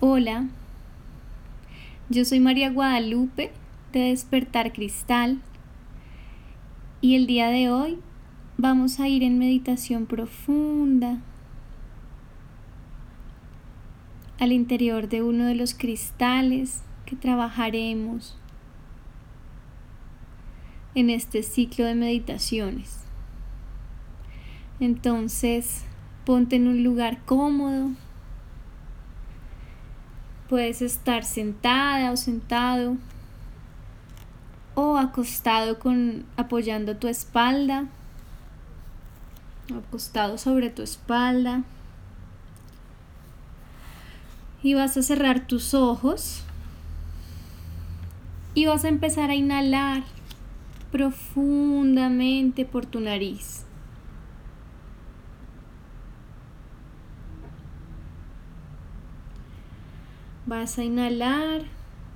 Hola, yo soy María Guadalupe de Despertar Cristal. Y el día de hoy vamos a ir en meditación profunda al interior de uno de los cristales que trabajaremos en este ciclo de meditaciones. Entonces, ponte en un lugar cómodo Puedes estar sentada o sentado o acostado con apoyando tu espalda, acostado sobre tu espalda. Y vas a cerrar tus ojos y vas a empezar a inhalar profundamente por tu nariz. Vas a inhalar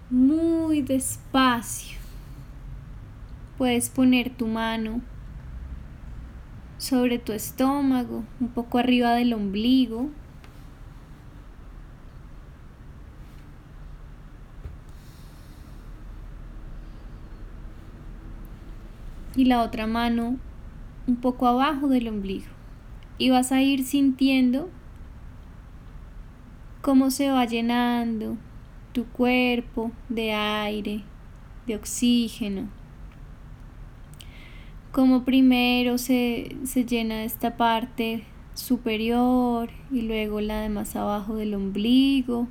muy despacio. Puedes poner tu mano sobre tu estómago, un poco arriba del ombligo. Y la otra mano un poco abajo del ombligo. Y vas a ir sintiendo cómo se va llenando tu cuerpo de aire, de oxígeno. Como primero se, se llena esta parte superior y luego la de más abajo del ombligo.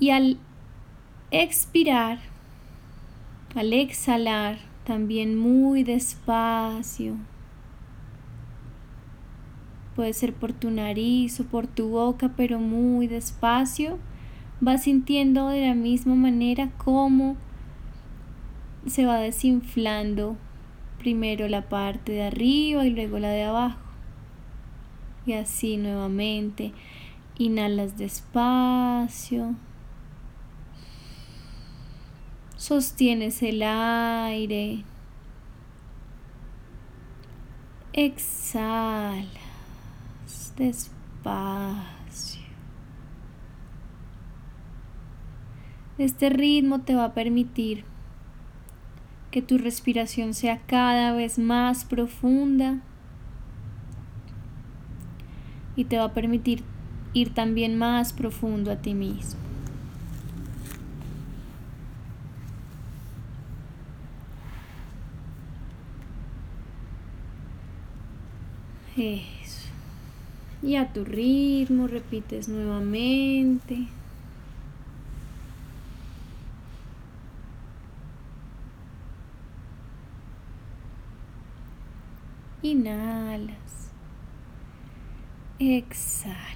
Y al expirar, al exhalar, también muy despacio, puede ser por tu nariz o por tu boca, pero muy despacio, vas sintiendo de la misma manera cómo se va desinflando primero la parte de arriba y luego la de abajo. Y así nuevamente, inhalas despacio. Sostienes el aire. Exhala despacio. Este ritmo te va a permitir que tu respiración sea cada vez más profunda y te va a permitir ir también más profundo a ti mismo. Y a tu ritmo repites nuevamente. Inhalas. Exhalas.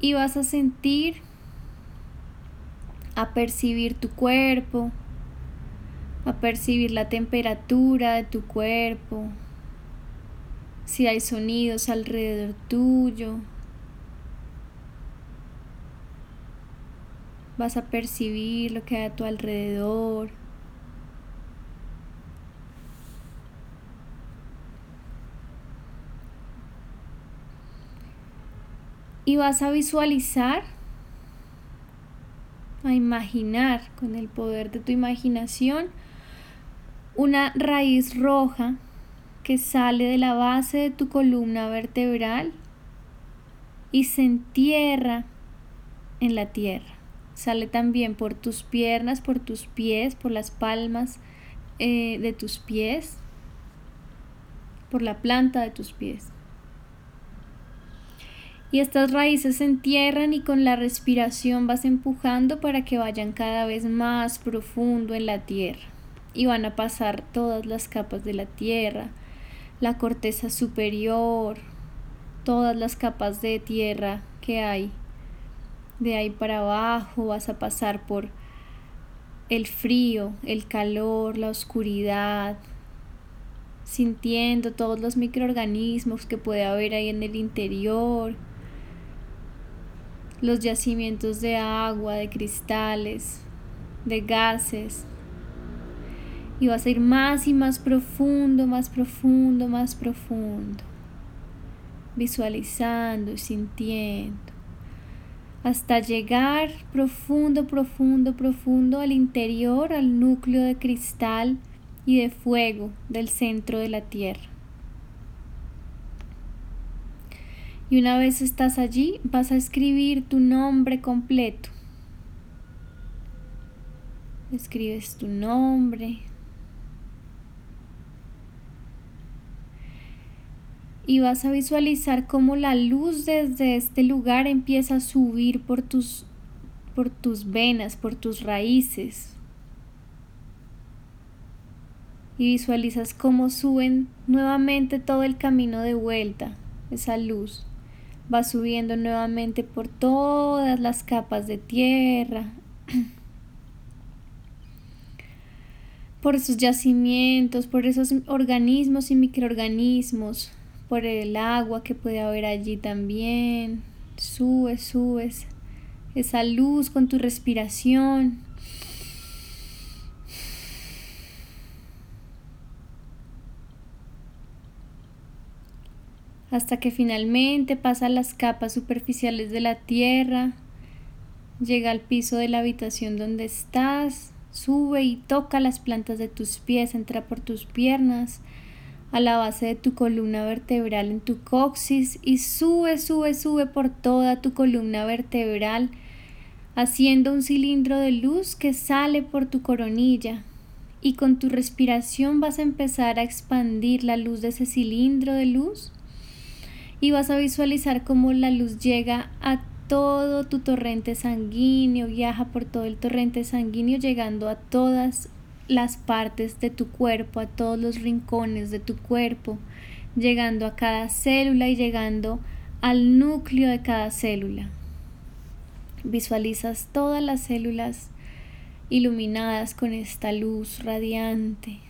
Y vas a sentir, a percibir tu cuerpo, a percibir la temperatura de tu cuerpo, si hay sonidos alrededor tuyo. Vas a percibir lo que hay a tu alrededor. Y vas a visualizar, a imaginar con el poder de tu imaginación una raíz roja que sale de la base de tu columna vertebral y se entierra en la tierra. Sale también por tus piernas, por tus pies, por las palmas eh, de tus pies, por la planta de tus pies. Y estas raíces se entierran y con la respiración vas empujando para que vayan cada vez más profundo en la tierra. Y van a pasar todas las capas de la tierra, la corteza superior, todas las capas de tierra que hay. De ahí para abajo vas a pasar por el frío, el calor, la oscuridad, sintiendo todos los microorganismos que puede haber ahí en el interior, los yacimientos de agua, de cristales, de gases, y vas a ir más y más profundo, más profundo, más profundo. visualizando, sintiendo, hasta llegar profundo, profundo, profundo al interior, al núcleo de cristal y de fuego del centro de la Tierra. Y una vez estás allí, vas a escribir tu nombre completo. Escribes tu nombre. Y vas a visualizar cómo la luz desde este lugar empieza a subir por tus, por tus venas, por tus raíces. Y visualizas cómo suben nuevamente todo el camino de vuelta, esa luz va subiendo nuevamente por todas las capas de tierra, por esos yacimientos, por esos organismos y microorganismos, por el agua que puede haber allí también. Subes, subes esa luz con tu respiración. hasta que finalmente pasa las capas superficiales de la tierra, llega al piso de la habitación donde estás, sube y toca las plantas de tus pies, entra por tus piernas, a la base de tu columna vertebral en tu coxis y sube, sube, sube por toda tu columna vertebral, haciendo un cilindro de luz que sale por tu coronilla. Y con tu respiración vas a empezar a expandir la luz de ese cilindro de luz y vas a visualizar cómo la luz llega a todo tu torrente sanguíneo, viaja por todo el torrente sanguíneo llegando a todas las partes de tu cuerpo, a todos los rincones de tu cuerpo, llegando a cada célula y llegando al núcleo de cada célula. Visualizas todas las células iluminadas con esta luz radiante.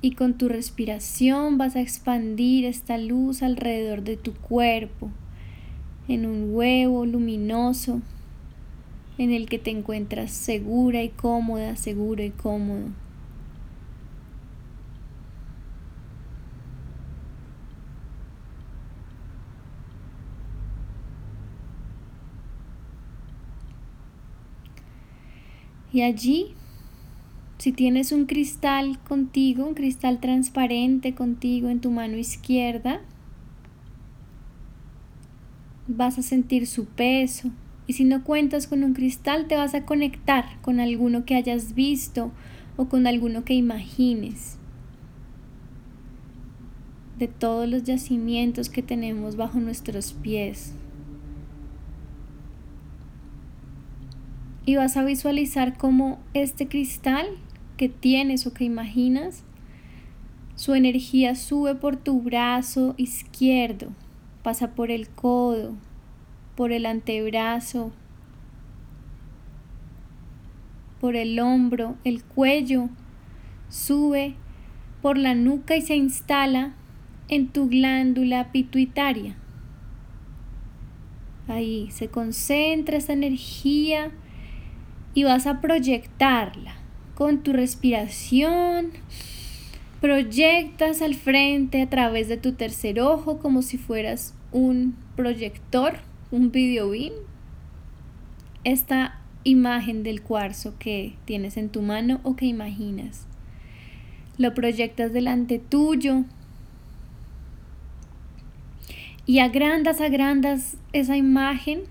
y con tu respiración vas a expandir esta luz alrededor de tu cuerpo en un huevo luminoso en el que te encuentras segura y cómoda, seguro y cómodo. Y allí si tienes un cristal contigo, un cristal transparente contigo en tu mano izquierda, vas a sentir su peso. Y si no cuentas con un cristal, te vas a conectar con alguno que hayas visto o con alguno que imagines. De todos los yacimientos que tenemos bajo nuestros pies. Y vas a visualizar cómo este cristal que tienes o que imaginas, su energía sube por tu brazo izquierdo, pasa por el codo, por el antebrazo, por el hombro, el cuello, sube por la nuca y se instala en tu glándula pituitaria. Ahí se concentra esa energía y vas a proyectarla con tu respiración. Proyectas al frente a través de tu tercer ojo como si fueras un proyector, un video beam. Esta imagen del cuarzo que tienes en tu mano o que imaginas. Lo proyectas delante tuyo y agrandas, agrandas esa imagen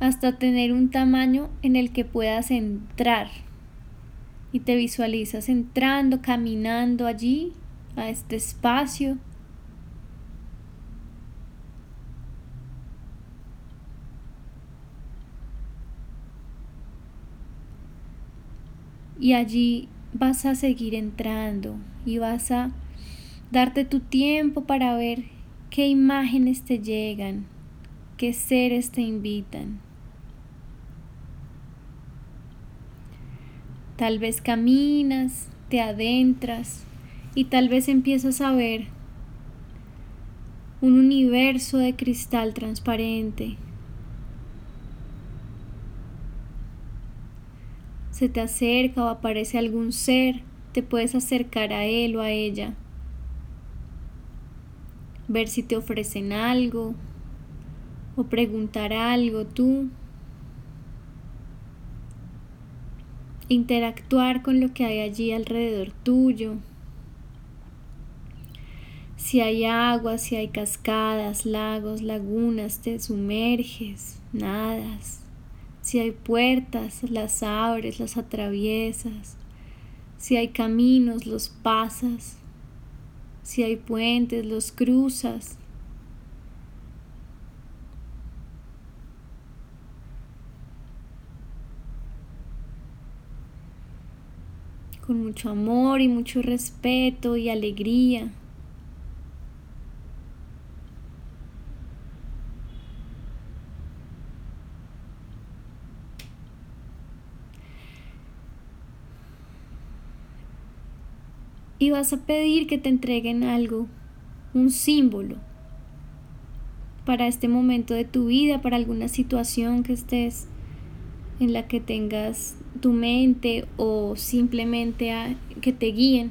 hasta tener un tamaño en el que puedas entrar y te visualizas entrando, caminando allí, a este espacio. Y allí vas a seguir entrando y vas a darte tu tiempo para ver qué imágenes te llegan, qué seres te invitan. Tal vez caminas, te adentras y tal vez empiezas a ver un universo de cristal transparente. Se te acerca o aparece algún ser, te puedes acercar a él o a ella ver si te ofrecen algo o preguntar algo tú. Interactuar con lo que hay allí alrededor tuyo. Si hay agua, si hay cascadas, lagos, lagunas, te sumerges, nadas. Si hay puertas, las abres, las atraviesas. Si hay caminos, los pasas. Si hay puentes, los cruzas. Con mucho amor y mucho respeto y alegría. Y vas a pedir que te entreguen algo, un símbolo para este momento de tu vida, para alguna situación que estés en la que tengas tu mente o simplemente que te guíen.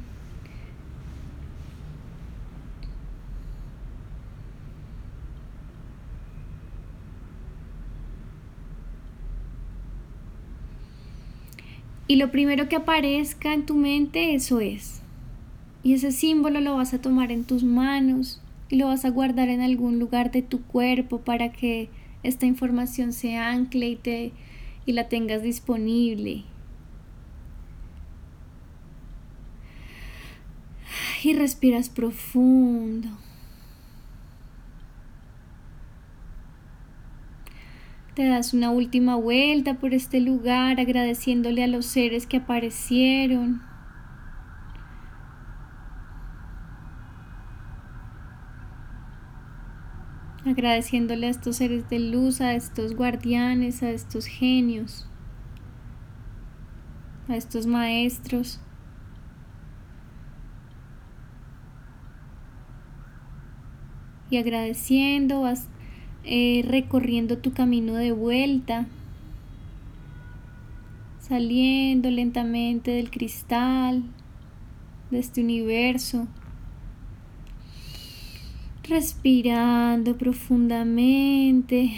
Y lo primero que aparezca en tu mente, eso es. Y ese símbolo lo vas a tomar en tus manos y lo vas a guardar en algún lugar de tu cuerpo para que esta información se ancle y, te, y la tengas disponible. Y respiras profundo. Te das una última vuelta por este lugar agradeciéndole a los seres que aparecieron. Agradeciéndole a estos seres de luz, a estos guardianes, a estos genios, a estos maestros. Y agradeciendo, vas eh, recorriendo tu camino de vuelta, saliendo lentamente del cristal, de este universo respirando profundamente.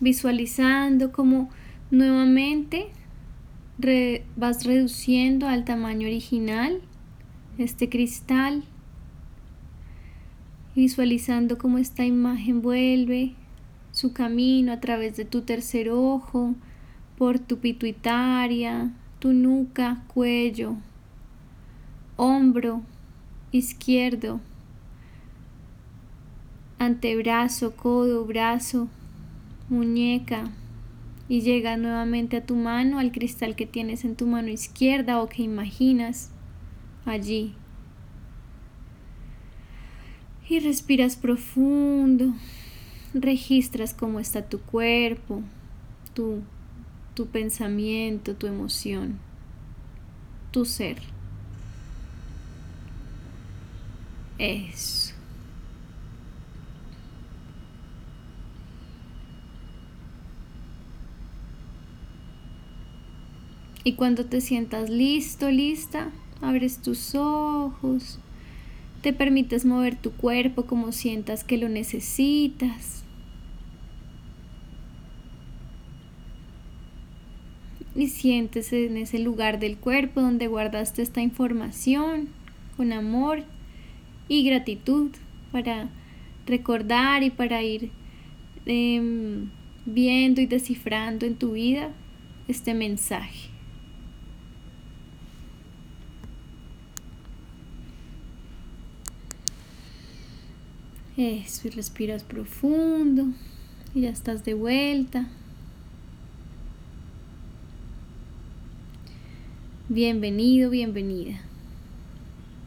Visualizando como nuevamente vas reduciendo al tamaño original este cristal. Visualizando cómo esta imagen vuelve su camino a través de tu tercer ojo, por tu pituitaria, tu nuca, cuello, hombro izquierdo, antebrazo, codo, brazo, muñeca y llega nuevamente a tu mano, al cristal que tienes en tu mano izquierda o que imaginas allí. Y respiras profundo, registras cómo está tu cuerpo, tu tu pensamiento, tu emoción, tu ser. Eso. Y cuando te sientas listo, lista, abres tus ojos, te permites mover tu cuerpo como sientas que lo necesitas. Y siéntese en ese lugar del cuerpo donde guardaste esta información con amor y gratitud para recordar y para ir em, viendo y descifrando en tu vida este mensaje. Eso, y respiras profundo y ya estás de vuelta. Bienvenido, bienvenida.